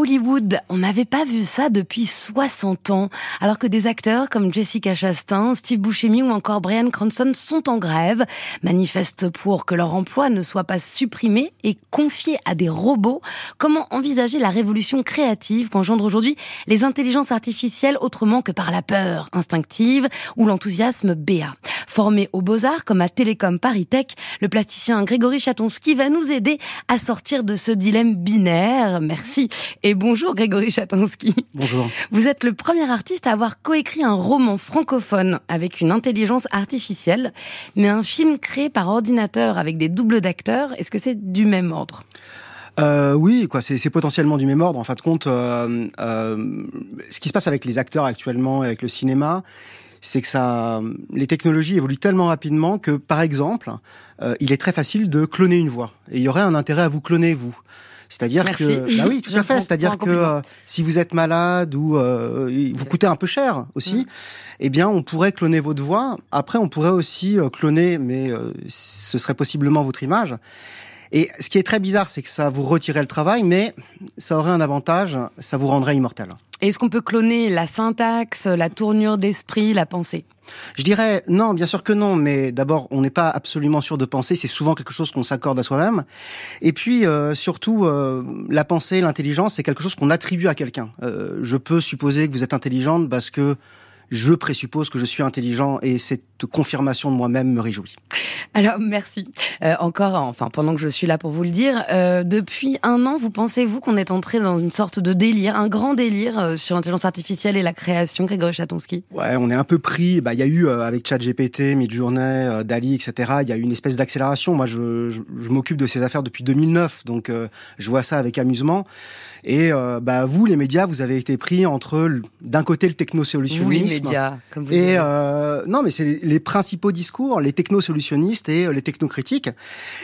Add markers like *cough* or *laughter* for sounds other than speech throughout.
Hollywood, on n'avait pas vu ça depuis 60 ans, alors que des acteurs comme Jessica Chastain, Steve Buscemi ou encore Brian Cranston sont en grève, manifestent pour que leur emploi ne soit pas supprimé et confié à des robots. Comment envisager la révolution créative qu'engendrent aujourd'hui les intelligences artificielles autrement que par la peur instinctive ou l'enthousiasme béat Formé aux Beaux-Arts comme à Télécom Paris Tech, le plasticien Grégory Chatonsky va nous aider à sortir de ce dilemme binaire. Merci. Bonjour Grégory Chatonsky. Bonjour. Vous êtes le premier artiste à avoir coécrit un roman francophone avec une intelligence artificielle, mais un film créé par ordinateur avec des doubles d'acteurs, est-ce que c'est du même ordre? Euh, oui, quoi, c'est potentiellement du même ordre. En fin de compte, euh, euh, ce qui se passe avec les acteurs actuellement, avec le cinéma, c'est que ça, les technologies évoluent tellement rapidement que, par exemple, il est très facile de cloner une voix. Et il y aurait un intérêt à vous cloner vous. C'est-à-dire que, bah oui, *laughs* tout à fait. C'est-à-dire que euh, si vous êtes malade ou euh, vous coûtez un peu cher aussi, eh bien, on pourrait cloner votre voix. Après, on pourrait aussi euh, cloner, mais ce serait possiblement votre image. Et ce qui est très bizarre, c'est que ça vous retirait le travail, mais ça aurait un avantage, ça vous rendrait immortel. Est-ce qu'on peut cloner la syntaxe, la tournure d'esprit, la pensée? Je dirais non, bien sûr que non, mais d'abord, on n'est pas absolument sûr de penser, c'est souvent quelque chose qu'on s'accorde à soi-même. Et puis, euh, surtout, euh, la pensée, l'intelligence, c'est quelque chose qu'on attribue à quelqu'un. Euh, je peux supposer que vous êtes intelligente parce que je présuppose que je suis intelligent et cette confirmation de moi-même me réjouit. Alors merci. Euh, encore, enfin pendant que je suis là pour vous le dire, euh, depuis un an, vous pensez-vous qu'on est entré dans une sorte de délire, un grand délire euh, sur l'intelligence artificielle et la création, Grégory Chatonsky? Ouais, on est un peu pris. Bah, il y a eu avec ChatGPT, Midjourney, Dali, etc. Il y a eu une espèce d'accélération. Moi, je, je, je m'occupe de ces affaires depuis 2009, donc je vois ça avec amusement. Et bah vous, les médias, vous avez été pris entre d'un côté le technosolutionnisme. Oui, les médias, comme vous et non, mais c'est les principaux discours, les technosolutionnistes et euh, les technocritiques.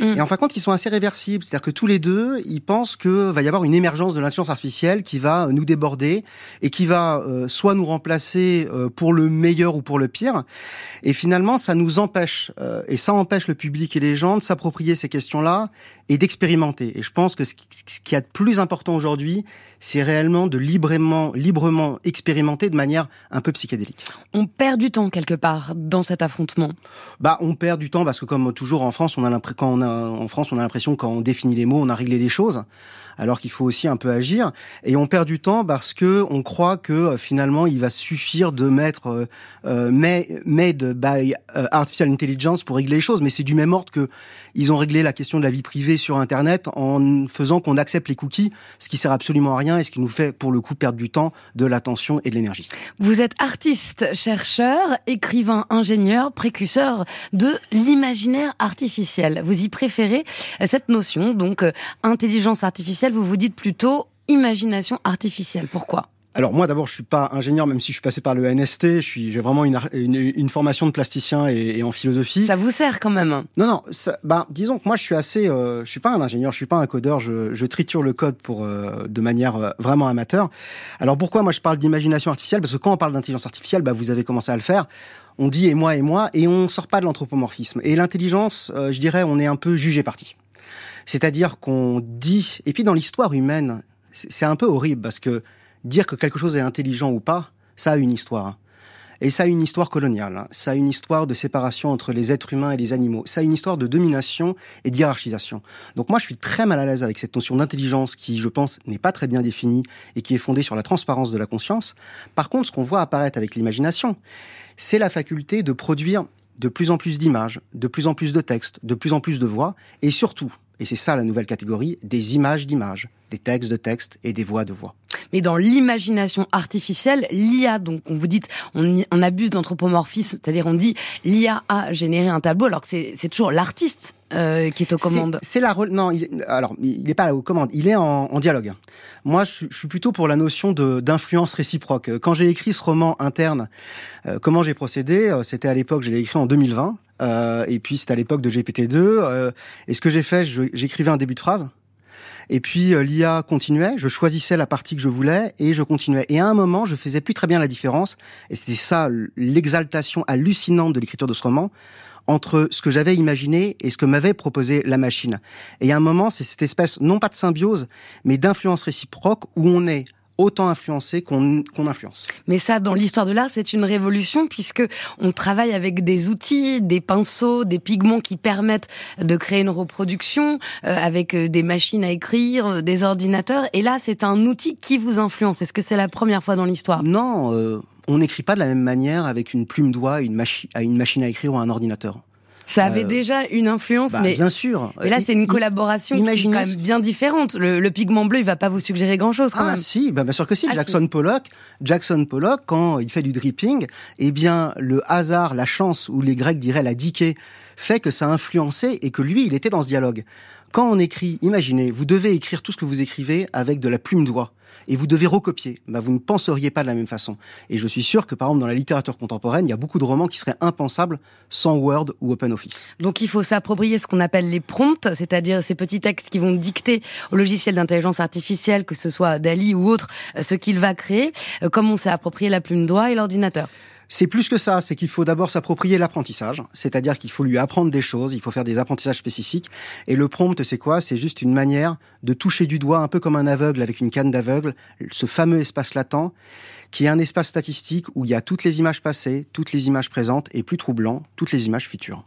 Mm. Et en fin de compte, ils sont assez réversibles. C'est-à-dire que tous les deux, ils pensent que va y avoir une émergence de l'intelligence artificielle qui va nous déborder et qui va euh, soit nous remplacer euh, pour le meilleur ou pour le pire. Et finalement, ça nous empêche, et ça empêche le public et les gens de s'approprier ces questions-là et d'expérimenter. Et je pense que ce qui, est a de plus important aujourd'hui, c'est réellement de librement, librement expérimenter de manière un peu psychédélique. On perd du temps quelque part dans cet affrontement. Bah, on perd du temps parce que comme toujours en France, on a l'impression quand on a en France, on a l'impression quand on définit les mots, on a réglé les choses alors qu'il faut aussi un peu agir. Et on perd du temps parce que on croit que euh, finalement il va suffire de mettre euh, euh made by artificial intelligence pour régler les choses. Mais c'est du même ordre que ils ont réglé la question de la vie privée sur Internet en faisant qu'on accepte les cookies, ce qui sert absolument à rien et ce qui nous fait pour le coup perdre du temps, de l'attention et de l'énergie. Vous êtes artiste, chercheur, écrivain, ingénieur, précurseur de l'imaginaire artificiel. Vous y préférez cette notion, donc intelligence artificielle vous vous dites plutôt imagination artificielle. Pourquoi? Alors moi d'abord je suis pas ingénieur même si je suis passé par le NST, je suis j'ai vraiment une, une, formation de plasticien et, en philosophie. Ça vous sert quand même. Non non, bah disons que moi je suis assez euh, je suis pas un ingénieur, je suis pas un codeur, je, je triture le code pour euh, de manière euh, vraiment amateur. Alors pourquoi moi je parle d'imagination artificielle? Parce que quand on parle d'intelligence artificielle, bah vous avez commencé à le faire. On dit et moi et moi et on sort pas de l'anthropomorphisme. Et l'intelligence, je dirais on est un peu jugé parti. C'est-à-dire qu'on dit, et puis dans l'histoire humaine, c'est un peu horrible parce que dire que quelque chose est intelligent ou pas, ça a une histoire. Et ça a une histoire coloniale, hein. ça a une histoire de séparation entre les êtres humains et les animaux, ça a une histoire de domination et d'hierarchisation. Donc moi je suis très mal à l'aise avec cette notion d'intelligence qui, je pense, n'est pas très bien définie et qui est fondée sur la transparence de la conscience. Par contre, ce qu'on voit apparaître avec l'imagination, c'est la faculté de produire de plus en plus d'images, de plus en plus de textes, de plus en plus de voix, et surtout, et c'est ça la nouvelle catégorie, des images d'images, des textes de textes et des voix de voix. Mais dans l'imagination artificielle, l'IA, donc on vous dit, on, on abuse d'anthropomorphisme, c'est-à-dire on dit l'IA a généré un tableau, alors que c'est toujours l'artiste euh, qui est aux commandes. C'est la non, il, alors il n'est pas aux commandes, il est en, en dialogue. Moi, je, je, suis plutôt pour la notion d'influence réciproque. Quand j'ai écrit ce roman interne, euh, comment j'ai procédé euh, C'était à l'époque, je l'ai écrit en 2020, euh, et puis c'était à l'époque de GPT-2. Euh, et ce que j'ai fait, j'écrivais un début de phrase. Et puis l'IA continuait, je choisissais la partie que je voulais et je continuais. Et à un moment, je faisais plus très bien la différence. Et c'était ça l'exaltation hallucinante de l'écriture de ce roman entre ce que j'avais imaginé et ce que m'avait proposé la machine. Et a un moment, c'est cette espèce, non pas de symbiose, mais d'influence réciproque où on est autant influencé qu'on influence. Mais ça, dans l'histoire de l'art, c'est une révolution puisque on travaille avec des outils, des pinceaux, des pigments qui permettent de créer une reproduction euh, avec euh, des machines à écrire, euh, des ordinateurs. Et là, c'est un outil qui vous influence. Est-ce que c'est la première fois dans l'histoire? Non, on n'écrit pas de la même manière avec une plume doigt, une, à une machine à écrire ou un ordinateur. Ça avait euh, déjà une influence, bah, mais bien sûr. Et là, c'est une collaboration qui est quand même bien différente. Le, pigment bleu, il va pas vous suggérer grand-chose quand ah, même. si, bah, bien sûr que si. Ah, Jackson Pollock, Jackson Pollock, quand il fait du dripping, eh bien, le hasard, la chance, ou les Grecs diraient la diquée, fait que ça a influencé et que lui, il était dans ce dialogue. Quand on écrit, imaginez, vous devez écrire tout ce que vous écrivez avec de la plume doigt et vous devez recopier. Bah, vous ne penseriez pas de la même façon. Et je suis sûr que, par exemple, dans la littérature contemporaine, il y a beaucoup de romans qui seraient impensables sans Word ou OpenOffice. Donc il faut s'approprier ce qu'on appelle les prompts, c'est-à-dire ces petits textes qui vont dicter au logiciel d'intelligence artificielle, que ce soit Dali ou autre, euh, ce qu'il va créer, euh, comme on s'est approprié la plume doigt et l'ordinateur? C'est plus que ça, c'est qu'il faut d'abord s'approprier l'apprentissage, c'est-à-dire qu'il faut lui apprendre des choses, il faut faire des apprentissages spécifiques. Et le prompt, c'est quoi? C'est juste une manière de toucher du doigt, un peu comme un aveugle avec une canne d'aveugle, ce fameux espace latent qui est un espace statistique où il y a toutes les images passées, toutes les images présentes et plus troublant, toutes les images futures.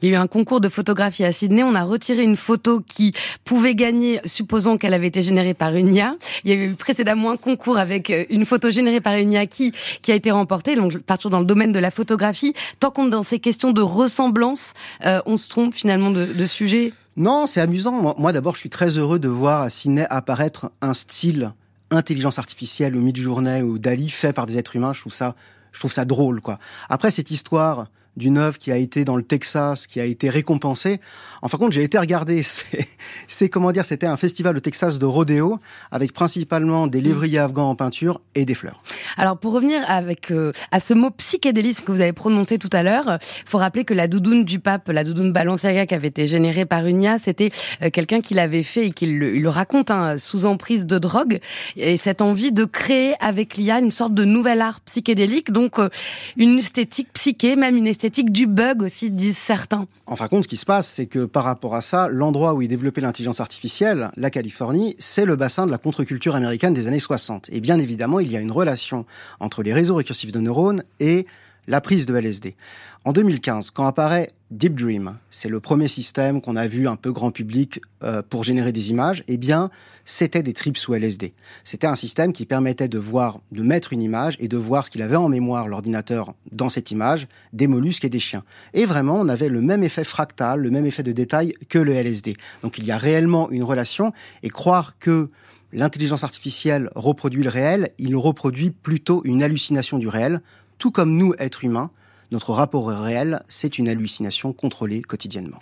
Il y a eu un concours de photographie à Sydney. On a retiré une photo qui pouvait gagner, supposant qu'elle avait été générée par une IA. Il y a eu précédemment un concours avec euh, une photo générée par une IA qui, qui a été remportée. Donc, partir dans le domaine de la photographie. Tant qu'on est dans ces questions de ressemblance, euh, on se trompe finalement de, de sujet? Non, c'est amusant. Moi, d'abord, je suis très heureux de voir à Sydney apparaître un style intelligence artificielle ou mid-journée ou Dali fait par des êtres humains, je trouve ça, je trouve ça drôle, quoi. Après, cette histoire d'une œuvre qui a été dans le Texas, qui a été récompensée. En fin de compte, j'ai été regarder. *laughs* C'est comment dire, c'était un festival au Texas de rodéo avec principalement des lévriers afghans en peinture et des fleurs. Alors pour revenir avec euh, à ce mot psychédélisme que vous avez prononcé tout à l'heure, il faut rappeler que la doudoune du pape, la doudoune Balenciaga qui avait été générée par Unia, c'était euh, quelqu'un qui l'avait fait et qui le, raconte hein, sous emprise de drogue et cette envie de créer avec l'IA une sorte de nouvel art psychédélique, donc euh, une esthétique psyché, même une esthétique du bug aussi, disent certains. En fin de compte, ce qui se passe, c'est que par rapport à ça, l'endroit où est développé l'intelligence artificielle, la Californie, c'est le bassin de la contre-culture américaine des années 60. Et bien évidemment, il y a une relation entre les réseaux récursifs de neurones et la prise de LSD. En 2015, quand apparaît Deep Dream, c'est le premier système qu'on a vu un peu grand public euh, pour générer des images, eh bien, c'était des trips sous LSD. C'était un système qui permettait de voir, de mettre une image et de voir ce qu'il avait en mémoire l'ordinateur dans cette image, des mollusques et des chiens. Et vraiment, on avait le même effet fractal, le même effet de détail que le LSD. Donc il y a réellement une relation et croire que l'intelligence artificielle reproduit le réel, il reproduit plutôt une hallucination du réel, tout comme nous, êtres humains, notre rapport réel, c'est une hallucination contrôlée quotidiennement.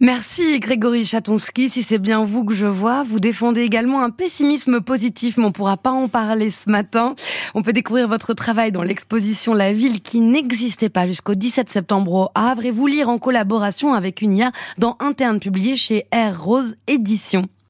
Merci Grégory Chatonsky. Si c'est bien vous que je vois, vous défendez également un pessimisme positif, mais on ne pourra pas en parler ce matin. On peut découvrir votre travail dans l'exposition La ville qui n'existait pas jusqu'au 17 septembre au Havre et vous lire en collaboration avec une IA dans Interne publié chez Air Rose Édition.